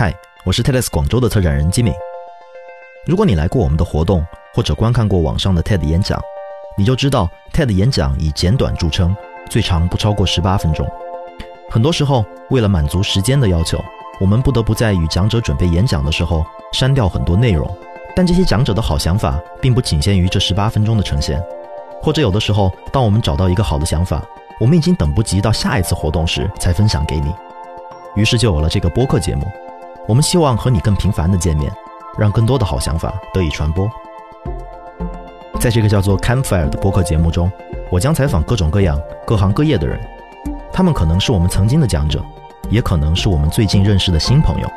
嗨，我是 TEDx 广州的策展人吉米。如果你来过我们的活动，或者观看过网上的 TED 演讲，你就知道 TED 演讲以简短著称，最长不超过十八分钟。很多时候，为了满足时间的要求，我们不得不在与讲者准备演讲的时候删掉很多内容。但这些讲者的好想法，并不仅限于这十八分钟的呈现。或者有的时候，当我们找到一个好的想法，我们已经等不及到下一次活动时才分享给你。于是就有了这个播客节目。我们希望和你更频繁的见面，让更多的好想法得以传播。在这个叫做 Campfire 的播客节目中，我将采访各种各样、各行各业的人，他们可能是我们曾经的讲者，也可能是我们最近认识的新朋友。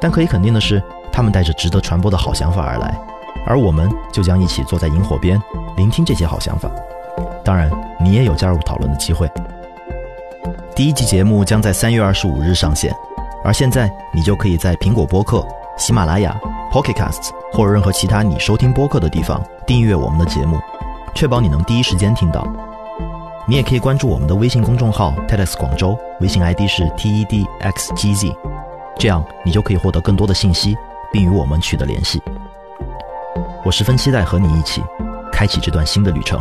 但可以肯定的是，他们带着值得传播的好想法而来，而我们就将一起坐在萤火边，聆听这些好想法。当然，你也有加入讨论的机会。第一集节目将在三月二十五日上线。而现在，你就可以在苹果播客、喜马拉雅、Pocket Casts 或者任何其他你收听播客的地方订阅我们的节目，确保你能第一时间听到。你也可以关注我们的微信公众号 TEDx 广州，微信 ID 是 TEDxGZ，这样你就可以获得更多的信息，并与我们取得联系。我十分期待和你一起开启这段新的旅程。